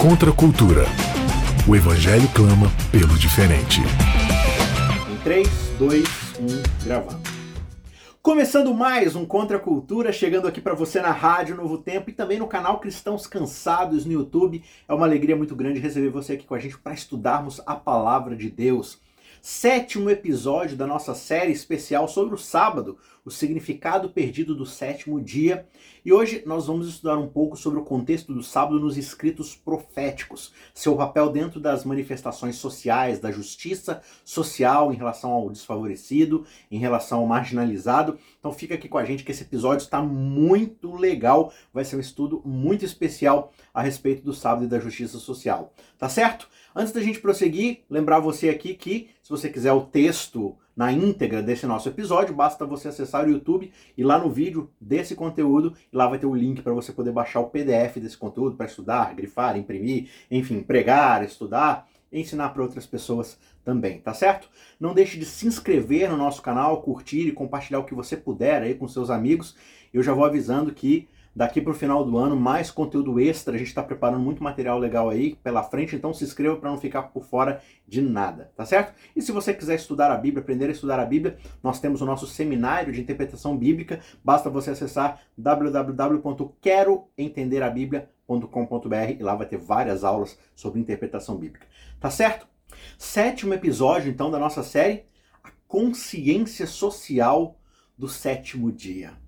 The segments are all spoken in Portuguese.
Contra a cultura. O Evangelho clama pelo diferente. Em 3, 2, 1, gravando. Começando mais um Contra a Cultura, chegando aqui para você na Rádio Novo Tempo e também no canal Cristãos Cansados no YouTube. É uma alegria muito grande receber você aqui com a gente para estudarmos a palavra de Deus sétimo episódio da nossa série especial sobre o sábado, o significado perdido do sétimo dia. E hoje nós vamos estudar um pouco sobre o contexto do sábado nos escritos proféticos, seu papel dentro das manifestações sociais, da justiça social em relação ao desfavorecido, em relação ao marginalizado. Então fica aqui com a gente que esse episódio está muito legal, vai ser um estudo muito especial a respeito do sábado e da justiça social. Tá certo? Antes da gente prosseguir, lembrar você aqui que se você quiser o texto na íntegra desse nosso episódio, basta você acessar o YouTube e lá no vídeo desse conteúdo, lá vai ter o link para você poder baixar o PDF desse conteúdo para estudar, grifar, imprimir, enfim, pregar, estudar, ensinar para outras pessoas também, tá certo? Não deixe de se inscrever no nosso canal, curtir e compartilhar o que você puder aí com seus amigos. Eu já vou avisando que Daqui para o final do ano, mais conteúdo extra. A gente está preparando muito material legal aí pela frente, então se inscreva para não ficar por fora de nada, tá certo? E se você quiser estudar a Bíblia, aprender a estudar a Bíblia, nós temos o nosso seminário de interpretação bíblica. Basta você acessar www.queroentenderabiblia.com.br e lá vai ter várias aulas sobre interpretação bíblica. Tá certo? Sétimo episódio, então, da nossa série, a consciência social do sétimo dia.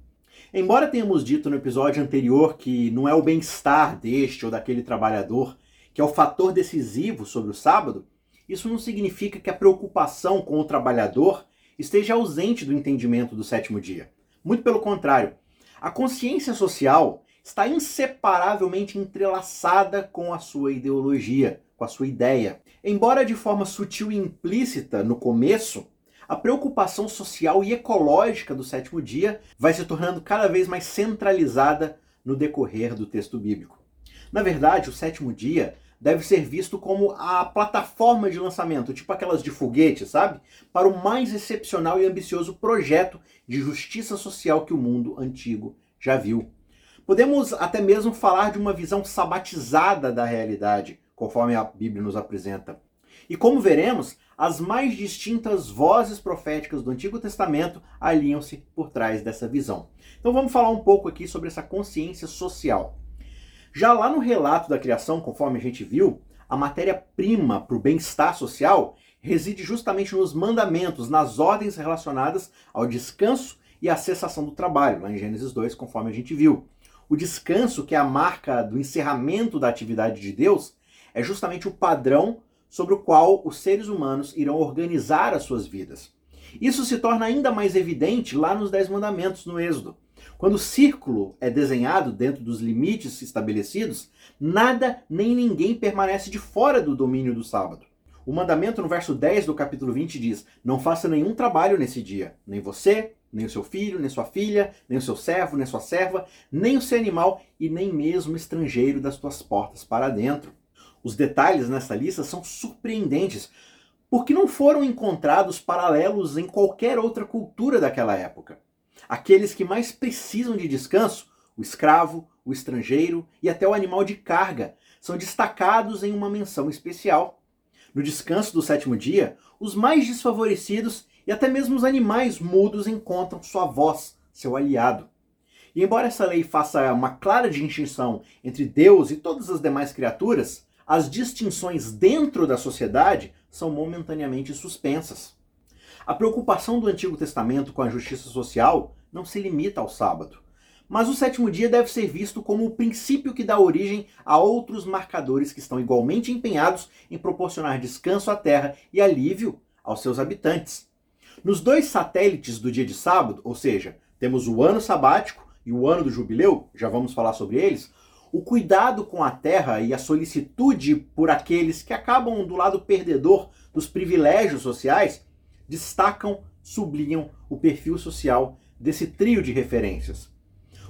Embora tenhamos dito no episódio anterior que não é o bem-estar deste ou daquele trabalhador que é o fator decisivo sobre o sábado, isso não significa que a preocupação com o trabalhador esteja ausente do entendimento do sétimo dia. Muito pelo contrário, a consciência social está inseparavelmente entrelaçada com a sua ideologia, com a sua ideia. Embora de forma sutil e implícita no começo, a preocupação social e ecológica do sétimo dia vai se tornando cada vez mais centralizada no decorrer do texto bíblico. Na verdade, o sétimo dia deve ser visto como a plataforma de lançamento, tipo aquelas de foguete, sabe? Para o mais excepcional e ambicioso projeto de justiça social que o mundo antigo já viu. Podemos até mesmo falar de uma visão sabatizada da realidade, conforme a Bíblia nos apresenta. E como veremos, as mais distintas vozes proféticas do Antigo Testamento alinham-se por trás dessa visão. Então vamos falar um pouco aqui sobre essa consciência social. Já lá no relato da criação, conforme a gente viu, a matéria-prima para o bem-estar social reside justamente nos mandamentos, nas ordens relacionadas ao descanso e à cessação do trabalho, lá em Gênesis 2, conforme a gente viu. O descanso, que é a marca do encerramento da atividade de Deus, é justamente o padrão sobre o qual os seres humanos irão organizar as suas vidas. Isso se torna ainda mais evidente lá nos Dez Mandamentos, no Êxodo. Quando o círculo é desenhado dentro dos limites estabelecidos, nada nem ninguém permanece de fora do domínio do sábado. O mandamento no verso 10 do capítulo 20 diz: Não faça nenhum trabalho nesse dia, nem você, nem o seu filho, nem sua filha, nem o seu servo, nem sua serva, nem o seu animal e nem mesmo estrangeiro das tuas portas para dentro. Os detalhes nessa lista são surpreendentes, porque não foram encontrados paralelos em qualquer outra cultura daquela época. Aqueles que mais precisam de descanso, o escravo, o estrangeiro e até o animal de carga, são destacados em uma menção especial. No descanso do sétimo dia, os mais desfavorecidos e até mesmo os animais mudos encontram sua voz, seu aliado. E embora essa lei faça uma clara distinção entre Deus e todas as demais criaturas, as distinções dentro da sociedade são momentaneamente suspensas. A preocupação do Antigo Testamento com a justiça social não se limita ao sábado. Mas o sétimo dia deve ser visto como o princípio que dá origem a outros marcadores que estão igualmente empenhados em proporcionar descanso à terra e alívio aos seus habitantes. Nos dois satélites do dia de sábado, ou seja, temos o ano sabático e o ano do jubileu, já vamos falar sobre eles, o cuidado com a terra e a solicitude por aqueles que acabam do lado perdedor dos privilégios sociais destacam, sublinham o perfil social desse trio de referências.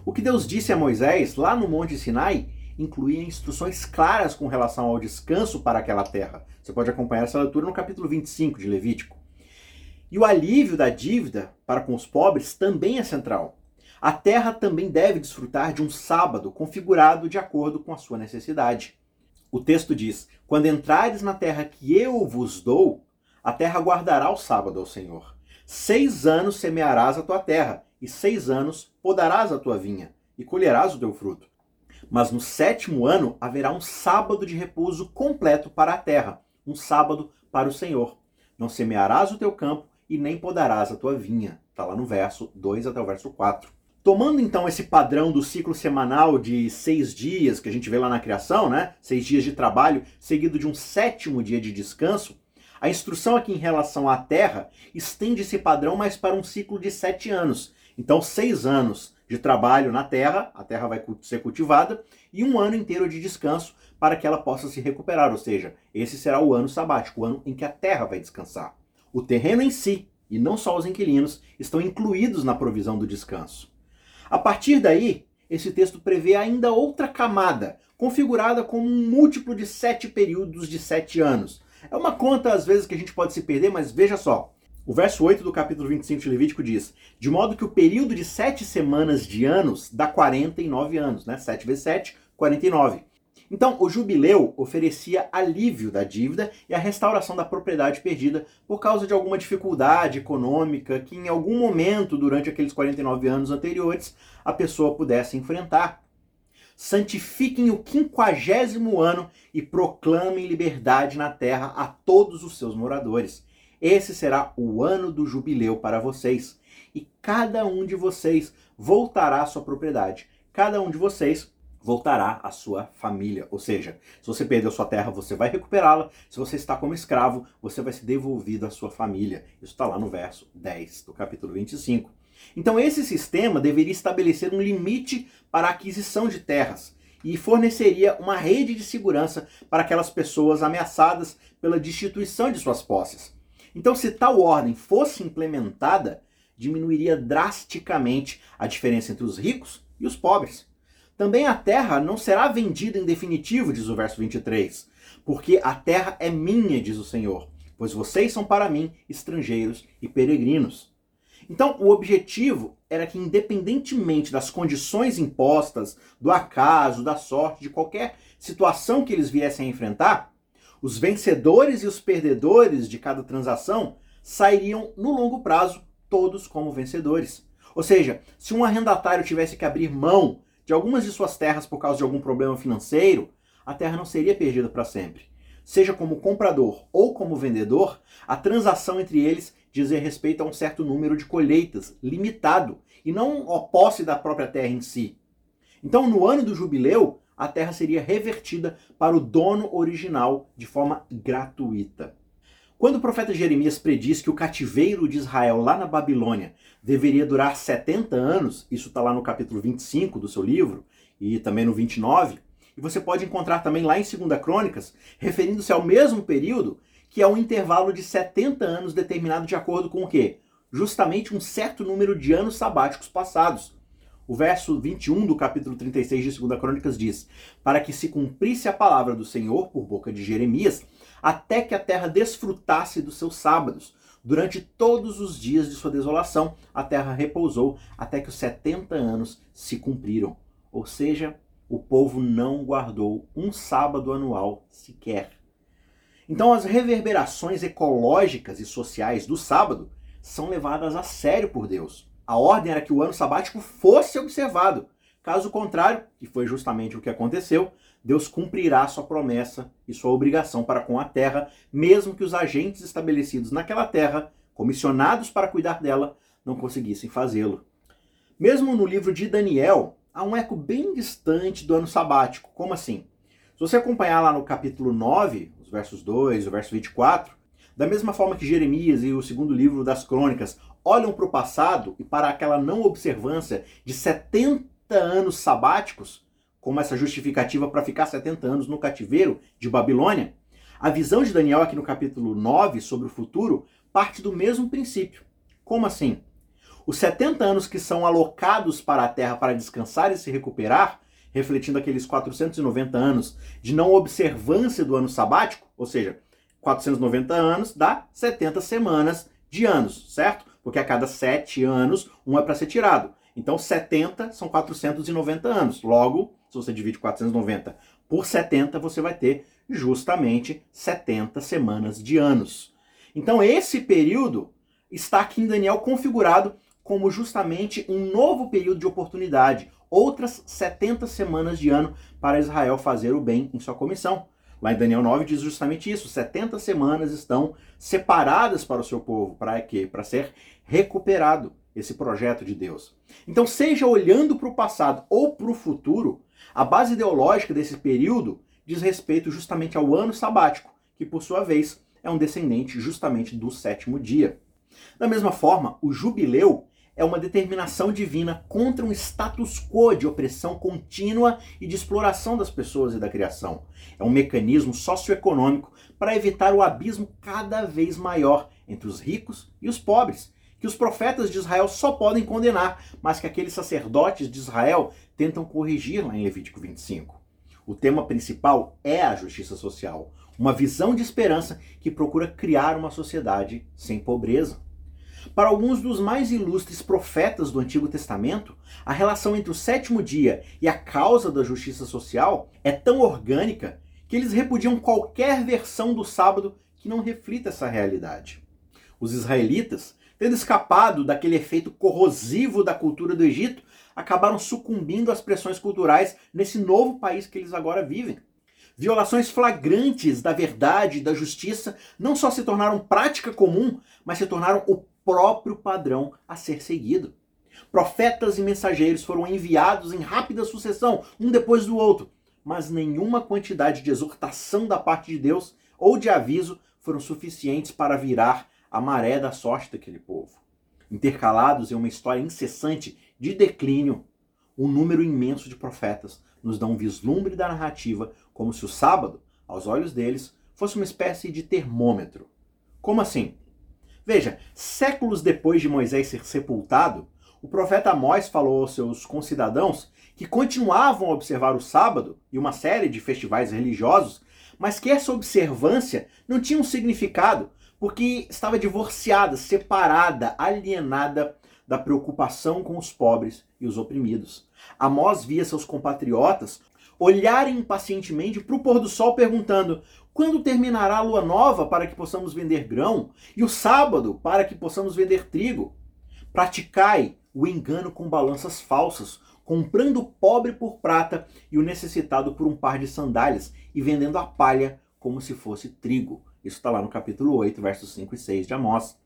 O que Deus disse a Moisés lá no Monte Sinai incluía instruções claras com relação ao descanso para aquela terra. Você pode acompanhar essa leitura no capítulo 25 de Levítico. E o alívio da dívida para com os pobres também é central. A terra também deve desfrutar de um sábado configurado de acordo com a sua necessidade. o texto diz: Quando entrares na terra que eu vos dou, a terra guardará o sábado ao Senhor. Seis anos semearás a tua terra, e seis anos podarás a tua vinha, e colherás o teu fruto. Mas no sétimo ano haverá um sábado de repouso completo para a terra, um sábado para o Senhor. Não semearás o teu campo e nem podarás a tua vinha. Está lá no verso 2 até o verso 4. Tomando então esse padrão do ciclo semanal de seis dias que a gente vê lá na criação, né? Seis dias de trabalho, seguido de um sétimo dia de descanso, a instrução aqui em relação à terra estende esse padrão mais para um ciclo de sete anos. Então, seis anos de trabalho na terra, a terra vai ser cultivada, e um ano inteiro de descanso para que ela possa se recuperar. Ou seja, esse será o ano sabático, o ano em que a terra vai descansar. O terreno em si, e não só os inquilinos, estão incluídos na provisão do descanso. A partir daí, esse texto prevê ainda outra camada, configurada como um múltiplo de sete períodos de sete anos. É uma conta, às vezes, que a gente pode se perder, mas veja só. O verso 8 do capítulo 25 de Levítico diz: De modo que o período de sete semanas de anos dá 49 anos, né? 7 vezes 7, 49. Então, o jubileu oferecia alívio da dívida e a restauração da propriedade perdida por causa de alguma dificuldade econômica que em algum momento durante aqueles 49 anos anteriores a pessoa pudesse enfrentar. Santifiquem o quinquagésimo ano e proclamem liberdade na terra a todos os seus moradores. Esse será o ano do jubileu para vocês, e cada um de vocês voltará à sua propriedade. Cada um de vocês voltará à sua família. Ou seja, se você perdeu sua terra, você vai recuperá-la. Se você está como escravo, você vai ser devolvido à sua família. Isso está lá no verso 10 do capítulo 25. Então, esse sistema deveria estabelecer um limite para a aquisição de terras e forneceria uma rede de segurança para aquelas pessoas ameaçadas pela destituição de suas posses. Então, se tal ordem fosse implementada, diminuiria drasticamente a diferença entre os ricos e os pobres. Também a terra não será vendida em definitivo, diz o verso 23, porque a terra é minha, diz o Senhor, pois vocês são para mim estrangeiros e peregrinos. Então, o objetivo era que, independentemente das condições impostas, do acaso, da sorte, de qualquer situação que eles viessem a enfrentar, os vencedores e os perdedores de cada transação sairiam, no longo prazo, todos como vencedores. Ou seja, se um arrendatário tivesse que abrir mão de algumas de suas terras por causa de algum problema financeiro, a terra não seria perdida para sempre. Seja como comprador ou como vendedor, a transação entre eles dizia respeito a um certo número de colheitas, limitado, e não a posse da própria terra em si. Então, no ano do jubileu, a terra seria revertida para o dono original de forma gratuita. Quando o profeta Jeremias prediz que o cativeiro de Israel lá na Babilônia deveria durar 70 anos, isso está lá no capítulo 25 do seu livro e também no 29, e você pode encontrar também lá em 2 Crônicas, referindo-se ao mesmo período, que é um intervalo de 70 anos determinado de acordo com o quê? Justamente um certo número de anos sabáticos passados. O verso 21 do capítulo 36 de 2 Crônicas diz: Para que se cumprisse a palavra do Senhor por boca de Jeremias, até que a terra desfrutasse dos seus sábados. Durante todos os dias de sua desolação, a terra repousou até que os 70 anos se cumpriram. Ou seja, o povo não guardou um sábado anual sequer. Então, as reverberações ecológicas e sociais do sábado são levadas a sério por Deus. A ordem era que o ano sabático fosse observado. Caso contrário, que foi justamente o que aconteceu, Deus cumprirá sua promessa e sua obrigação para com a terra, mesmo que os agentes estabelecidos naquela terra, comissionados para cuidar dela, não conseguissem fazê-lo. Mesmo no livro de Daniel, há um eco bem distante do ano sabático. Como assim? Se você acompanhar lá no capítulo 9, os versos 2, o verso 24, da mesma forma que Jeremias e o segundo livro das crônicas olham para o passado e para aquela não observância de 70 anos sabáticos, como essa justificativa para ficar 70 anos no cativeiro de Babilônia, a visão de Daniel aqui no capítulo 9 sobre o futuro parte do mesmo princípio. Como assim? Os 70 anos que são alocados para a terra para descansar e se recuperar, refletindo aqueles 490 anos de não observância do ano sabático, ou seja, 490 anos dá 70 semanas de anos, certo? Porque a cada 7 anos um é para ser tirado. Então 70 são 490 anos. Logo, se você divide 490 Por 70 você vai ter justamente 70 semanas de anos. Então esse período está aqui em Daniel configurado como justamente um novo período de oportunidade, outras 70 semanas de ano para Israel fazer o bem em sua comissão. Lá em Daniel 9 diz justamente isso: 70 semanas estão separadas para o seu povo, para quê? Para ser recuperado esse projeto de Deus. Então, seja olhando para o passado ou para o futuro, a base ideológica desse período diz respeito justamente ao ano sabático, que por sua vez é um descendente justamente do sétimo dia. Da mesma forma, o jubileu é uma determinação divina contra um status quo de opressão contínua e de exploração das pessoas e da criação. É um mecanismo socioeconômico para evitar o abismo cada vez maior entre os ricos e os pobres, que os profetas de Israel só podem condenar, mas que aqueles sacerdotes de Israel tentam corrigir lá em Levítico 25. O tema principal é a justiça social, uma visão de esperança que procura criar uma sociedade sem pobreza. Para alguns dos mais ilustres profetas do Antigo Testamento, a relação entre o sétimo dia e a causa da justiça social é tão orgânica que eles repudiam qualquer versão do sábado que não reflita essa realidade. Os israelitas, tendo escapado daquele efeito corrosivo da cultura do Egito, acabaram sucumbindo às pressões culturais nesse novo país que eles agora vivem. Violações flagrantes da verdade e da justiça não só se tornaram prática comum, mas se tornaram o próprio padrão a ser seguido. Profetas e mensageiros foram enviados em rápida sucessão, um depois do outro, mas nenhuma quantidade de exortação da parte de Deus ou de aviso foram suficientes para virar a maré da sorte daquele povo. Intercalados em uma história incessante de declínio, um número imenso de profetas nos dá um vislumbre da narrativa como se o sábado, aos olhos deles, fosse uma espécie de termômetro. Como assim? Veja, séculos depois de Moisés ser sepultado, o profeta Amós falou aos seus concidadãos que continuavam a observar o sábado e uma série de festivais religiosos, mas que essa observância não tinha um significado porque estava divorciada, separada, alienada da preocupação com os pobres e os oprimidos. Amós via seus compatriotas olharem impacientemente para o pôr do sol perguntando: quando terminará a lua nova para que possamos vender grão? E o sábado para que possamos vender trigo? Praticai o engano com balanças falsas, comprando o pobre por prata e o necessitado por um par de sandálias, e vendendo a palha como se fosse trigo. Isso está lá no capítulo 8, versos 5 e 6 de Amós.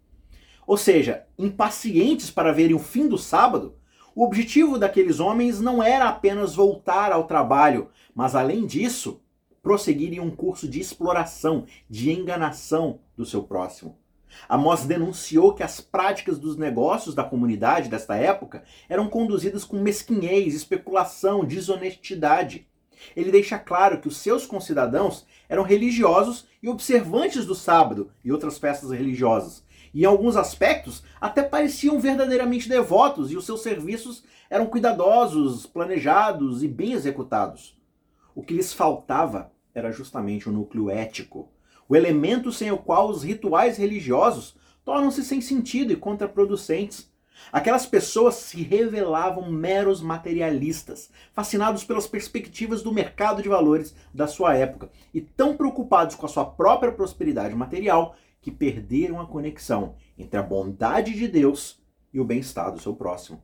Ou seja, impacientes para verem o fim do sábado, o objetivo daqueles homens não era apenas voltar ao trabalho, mas além disso, prosseguir em um curso de exploração, de enganação do seu próximo. Amós denunciou que as práticas dos negócios da comunidade desta época eram conduzidas com mesquinhez, especulação, desonestidade. Ele deixa claro que os seus concidadãos eram religiosos e observantes do sábado e outras festas religiosas. E em alguns aspectos até pareciam verdadeiramente devotos e os seus serviços eram cuidadosos, planejados e bem executados. O que lhes faltava era justamente o núcleo ético, o elemento sem o qual os rituais religiosos tornam-se sem sentido e contraproducentes. Aquelas pessoas se revelavam meros materialistas, fascinados pelas perspectivas do mercado de valores da sua época e tão preocupados com a sua própria prosperidade material que perderam a conexão entre a bondade de Deus e o bem-estar do seu próximo.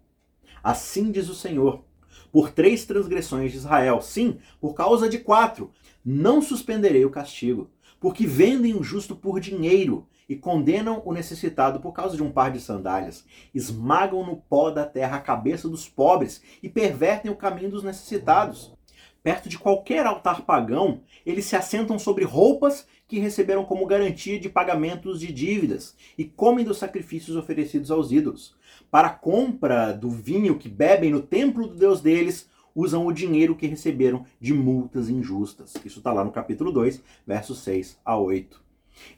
Assim diz o Senhor: por três transgressões de Israel. Sim, por causa de quatro. Não suspenderei o castigo, porque vendem o justo por dinheiro e condenam o necessitado por causa de um par de sandálias. Esmagam no pó da terra a cabeça dos pobres e pervertem o caminho dos necessitados. Perto de qualquer altar pagão, eles se assentam sobre roupas que receberam como garantia de pagamentos de dívidas e comem dos sacrifícios oferecidos aos ídolos. Para a compra do vinho que bebem no templo do Deus deles, usam o dinheiro que receberam de multas injustas. Isso está lá no capítulo 2, versos 6 a 8.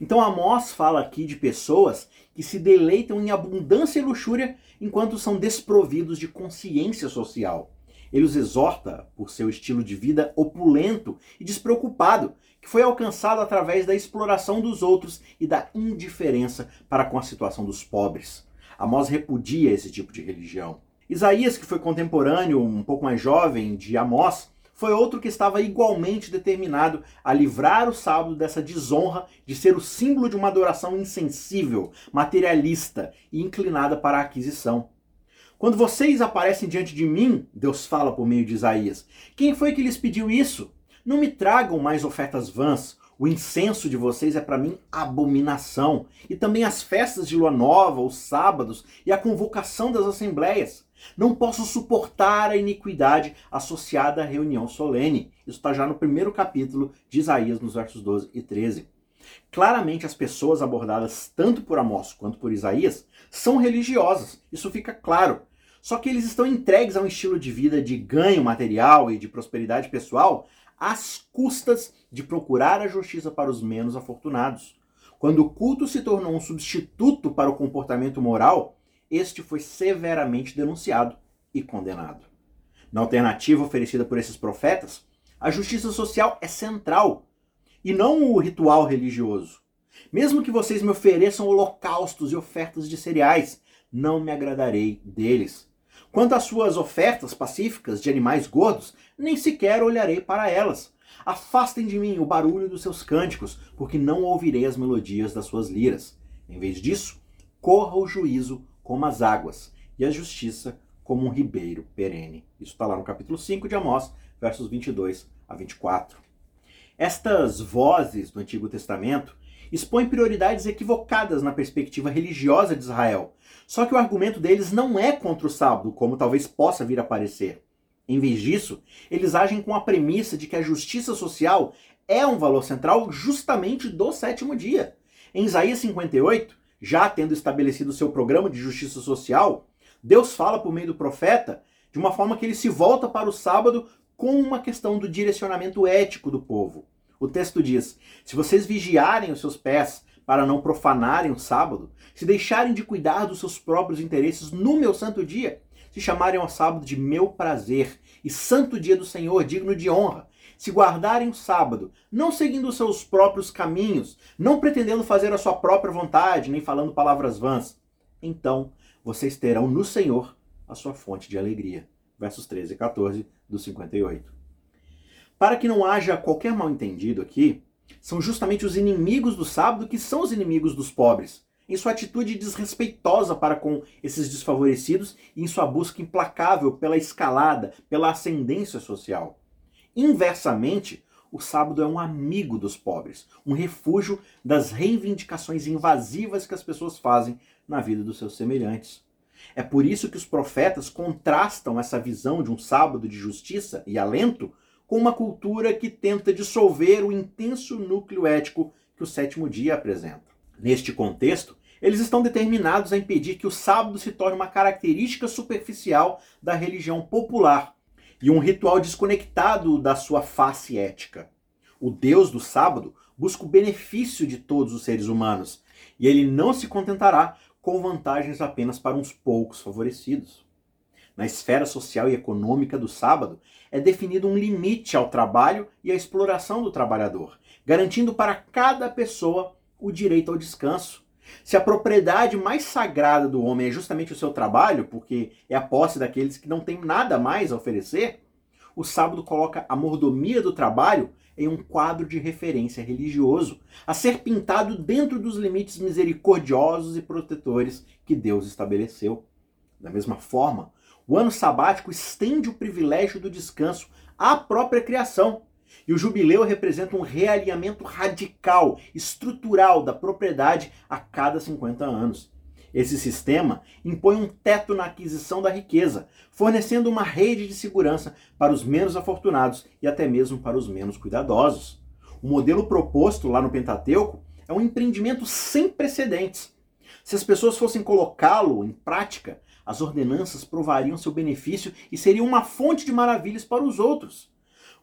Então Amós fala aqui de pessoas que se deleitam em abundância e luxúria enquanto são desprovidos de consciência social. Ele os exorta por seu estilo de vida opulento e despreocupado, que foi alcançado através da exploração dos outros e da indiferença para com a situação dos pobres. Amós repudia esse tipo de religião. Isaías, que foi contemporâneo, um pouco mais jovem, de Amós, foi outro que estava igualmente determinado a livrar o sábado dessa desonra de ser o símbolo de uma adoração insensível, materialista e inclinada para a aquisição. Quando vocês aparecem diante de mim, Deus fala por meio de Isaías, quem foi que lhes pediu isso? Não me tragam mais ofertas vãs. O incenso de vocês é para mim abominação. E também as festas de lua nova, os sábados e a convocação das assembleias. Não posso suportar a iniquidade associada à reunião solene. Isso está já no primeiro capítulo de Isaías, nos versos 12 e 13. Claramente, as pessoas abordadas tanto por Amós quanto por Isaías são religiosas. Isso fica claro. Só que eles estão entregues a um estilo de vida de ganho material e de prosperidade pessoal às custas de procurar a justiça para os menos afortunados. Quando o culto se tornou um substituto para o comportamento moral, este foi severamente denunciado e condenado. Na alternativa oferecida por esses profetas, a justiça social é central e não o ritual religioso. Mesmo que vocês me ofereçam holocaustos e ofertas de cereais, não me agradarei deles. Quanto às suas ofertas pacíficas de animais gordos, nem sequer olharei para elas. Afastem de mim o barulho dos seus cânticos, porque não ouvirei as melodias das suas liras. Em vez disso, corra o juízo como as águas, e a justiça como um ribeiro perene. Isso está lá no capítulo 5 de Amós, versos 22 a 24. Estas vozes do Antigo Testamento expõem prioridades equivocadas na perspectiva religiosa de Israel. Só que o argumento deles não é contra o sábado, como talvez possa vir a parecer. Em vez disso, eles agem com a premissa de que a justiça social é um valor central justamente do sétimo dia. Em Isaías 58, já tendo estabelecido seu programa de justiça social, Deus fala por meio do profeta de uma forma que ele se volta para o sábado com uma questão do direcionamento ético do povo. O texto diz: Se vocês vigiarem os seus pés para não profanarem o sábado, se deixarem de cuidar dos seus próprios interesses no meu santo dia, se chamarem ao sábado de meu prazer e santo dia do Senhor, digno de honra, se guardarem o sábado, não seguindo os seus próprios caminhos, não pretendendo fazer a sua própria vontade, nem falando palavras vãs, então vocês terão no Senhor a sua fonte de alegria. Versos 13 e 14 do 58. Para que não haja qualquer mal entendido aqui, são justamente os inimigos do sábado que são os inimigos dos pobres, em sua atitude desrespeitosa para com esses desfavorecidos e em sua busca implacável pela escalada, pela ascendência social. Inversamente, o sábado é um amigo dos pobres, um refúgio das reivindicações invasivas que as pessoas fazem na vida dos seus semelhantes. É por isso que os profetas contrastam essa visão de um sábado de justiça e alento com uma cultura que tenta dissolver o intenso núcleo ético que o sétimo dia apresenta. Neste contexto, eles estão determinados a impedir que o sábado se torne uma característica superficial da religião popular e um ritual desconectado da sua face ética. O Deus do sábado busca o benefício de todos os seres humanos e ele não se contentará com vantagens apenas para uns poucos favorecidos. Na esfera social e econômica do sábado, é definido um limite ao trabalho e à exploração do trabalhador, garantindo para cada pessoa o direito ao descanso. Se a propriedade mais sagrada do homem é justamente o seu trabalho, porque é a posse daqueles que não têm nada mais a oferecer, o sábado coloca a mordomia do trabalho em um quadro de referência religioso, a ser pintado dentro dos limites misericordiosos e protetores que Deus estabeleceu. Da mesma forma, o ano sabático estende o privilégio do descanso à própria criação, e o jubileu representa um realinhamento radical, estrutural da propriedade a cada 50 anos. Esse sistema impõe um teto na aquisição da riqueza, fornecendo uma rede de segurança para os menos afortunados e até mesmo para os menos cuidadosos. O modelo proposto lá no Pentateuco é um empreendimento sem precedentes. Se as pessoas fossem colocá-lo em prática, as ordenanças provariam seu benefício e seriam uma fonte de maravilhas para os outros.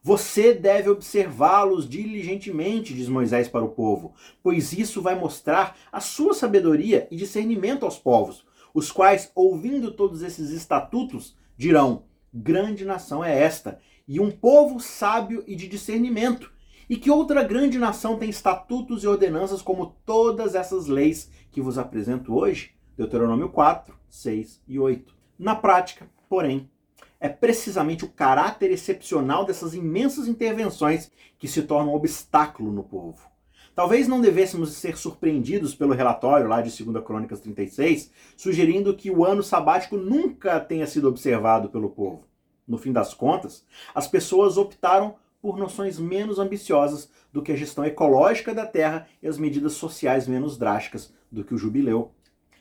Você deve observá-los diligentemente, diz Moisés para o povo, pois isso vai mostrar a sua sabedoria e discernimento aos povos, os quais, ouvindo todos esses estatutos, dirão: Grande nação é esta, e um povo sábio e de discernimento. E que outra grande nação tem estatutos e ordenanças como todas essas leis que vos apresento hoje? Deuteronômio 4, 6 e 8. Na prática, porém, é precisamente o caráter excepcional dessas imensas intervenções que se tornam obstáculo no povo. Talvez não devêssemos ser surpreendidos pelo relatório lá de 2 Crônicas 36, sugerindo que o ano sabático nunca tenha sido observado pelo povo. No fim das contas, as pessoas optaram por noções menos ambiciosas do que a gestão ecológica da terra e as medidas sociais menos drásticas do que o jubileu.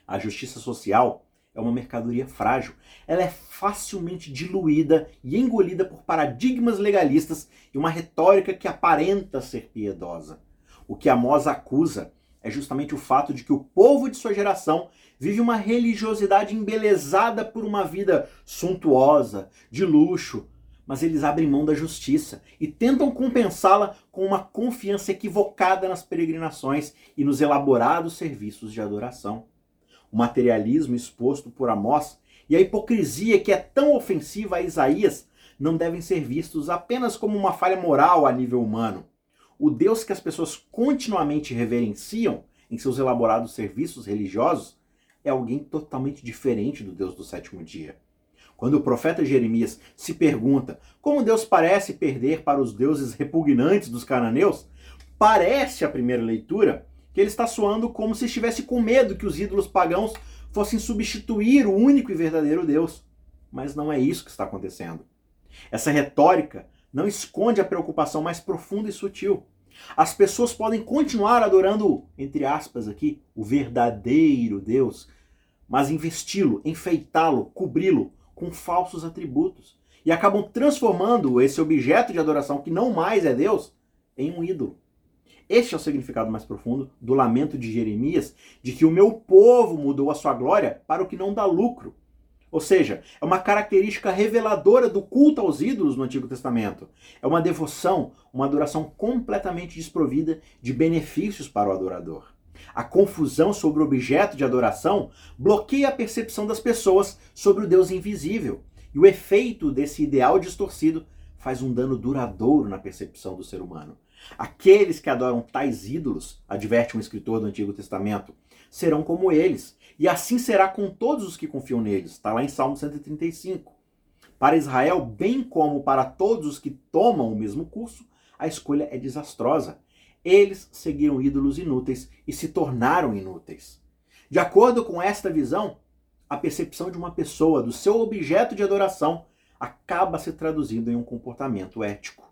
A justiça social é uma mercadoria frágil. Ela é facilmente diluída e engolida por paradigmas legalistas e uma retórica que aparenta ser piedosa. O que Amós acusa é justamente o fato de que o povo de sua geração vive uma religiosidade embelezada por uma vida suntuosa, de luxo, mas eles abrem mão da justiça e tentam compensá-la com uma confiança equivocada nas peregrinações e nos elaborados serviços de adoração. O materialismo exposto por Amós e a hipocrisia que é tão ofensiva a Isaías não devem ser vistos apenas como uma falha moral a nível humano. O Deus que as pessoas continuamente reverenciam em seus elaborados serviços religiosos é alguém totalmente diferente do Deus do sétimo dia. Quando o profeta Jeremias se pergunta como Deus parece perder para os deuses repugnantes dos cananeus, parece a primeira leitura que ele está soando como se estivesse com medo que os ídolos pagãos fossem substituir o único e verdadeiro Deus. Mas não é isso que está acontecendo. Essa retórica não esconde a preocupação mais profunda e sutil. As pessoas podem continuar adorando, entre aspas aqui, o verdadeiro Deus, mas investi-lo, enfeitá-lo, cobri-lo com falsos atributos e acabam transformando esse objeto de adoração que não mais é Deus em um ídolo. Este é o significado mais profundo do lamento de Jeremias de que o meu povo mudou a sua glória para o que não dá lucro. Ou seja, é uma característica reveladora do culto aos ídolos no Antigo Testamento. É uma devoção, uma adoração completamente desprovida de benefícios para o adorador. A confusão sobre o objeto de adoração bloqueia a percepção das pessoas sobre o Deus invisível. E o efeito desse ideal distorcido faz um dano duradouro na percepção do ser humano. Aqueles que adoram tais ídolos, adverte um escritor do Antigo Testamento, serão como eles, e assim será com todos os que confiam neles. Está lá em Salmo 135. Para Israel, bem como para todos os que tomam o mesmo curso, a escolha é desastrosa. Eles seguiram ídolos inúteis e se tornaram inúteis. De acordo com esta visão, a percepção de uma pessoa do seu objeto de adoração acaba se traduzindo em um comportamento ético.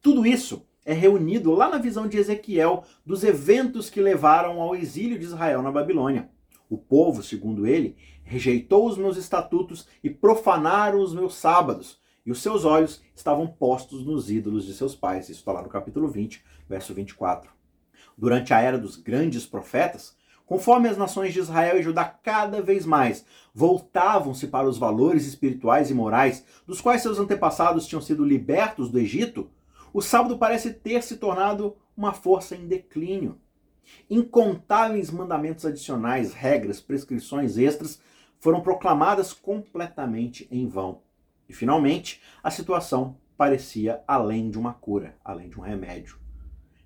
Tudo isso é reunido lá na visão de Ezequiel dos eventos que levaram ao exílio de Israel na Babilônia. O povo, segundo ele, rejeitou os meus estatutos e profanaram os meus sábados, e os seus olhos estavam postos nos ídolos de seus pais. Isso está lá no capítulo 20, verso 24. Durante a era dos grandes profetas, conforme as nações de Israel e Judá cada vez mais voltavam-se para os valores espirituais e morais dos quais seus antepassados tinham sido libertos do Egito, o sábado parece ter se tornado uma força em declínio. Incontáveis mandamentos adicionais, regras, prescrições extras foram proclamadas completamente em vão. E finalmente, a situação parecia além de uma cura, além de um remédio.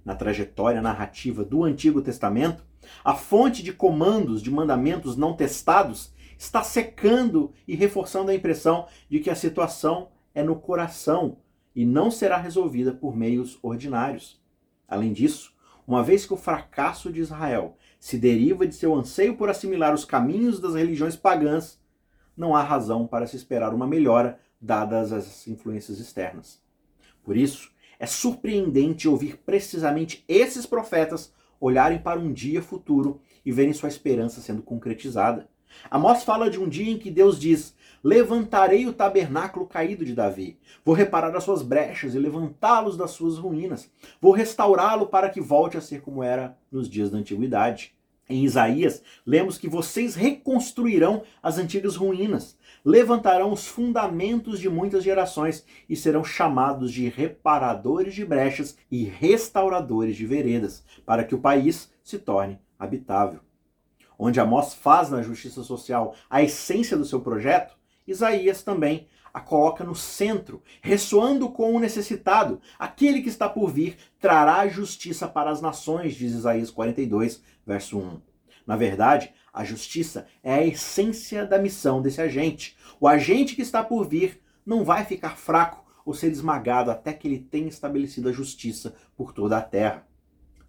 Na trajetória narrativa do Antigo Testamento, a fonte de comandos, de mandamentos não testados, está secando e reforçando a impressão de que a situação é no coração e não será resolvida por meios ordinários. Além disso, uma vez que o fracasso de Israel se deriva de seu anseio por assimilar os caminhos das religiões pagãs, não há razão para se esperar uma melhora dadas as influências externas. Por isso, é surpreendente ouvir precisamente esses profetas olharem para um dia futuro e verem sua esperança sendo concretizada. Amós fala de um dia em que Deus diz: Levantarei o tabernáculo caído de Davi, vou reparar as suas brechas e levantá-los das suas ruínas, vou restaurá-lo para que volte a ser como era nos dias da antiguidade. Em Isaías, lemos que vocês reconstruirão as antigas ruínas, levantarão os fundamentos de muitas gerações e serão chamados de reparadores de brechas e restauradores de veredas, para que o país se torne habitável. Onde Amós faz na justiça social a essência do seu projeto, Isaías também a coloca no centro, ressoando com o necessitado. Aquele que está por vir trará justiça para as nações, diz Isaías 42, verso 1. Na verdade, a justiça é a essência da missão desse agente. O agente que está por vir não vai ficar fraco ou ser esmagado até que ele tenha estabelecido a justiça por toda a terra.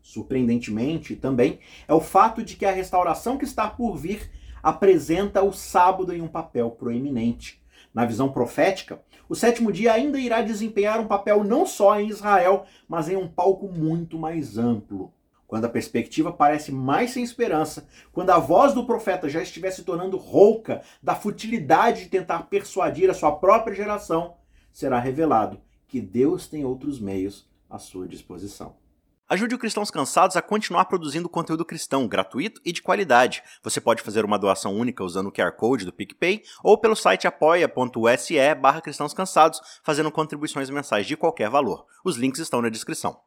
Surpreendentemente, também, é o fato de que a restauração que está por vir apresenta o sábado em um papel proeminente. Na visão profética, o sétimo dia ainda irá desempenhar um papel não só em Israel, mas em um palco muito mais amplo. Quando a perspectiva parece mais sem esperança, quando a voz do profeta já estiver se tornando rouca da futilidade de tentar persuadir a sua própria geração, será revelado que Deus tem outros meios à sua disposição. Ajude o Cristãos Cansados a continuar produzindo conteúdo cristão gratuito e de qualidade. Você pode fazer uma doação única usando o QR Code do PicPay ou pelo site apoia.se barra cansados, fazendo contribuições mensais de qualquer valor. Os links estão na descrição.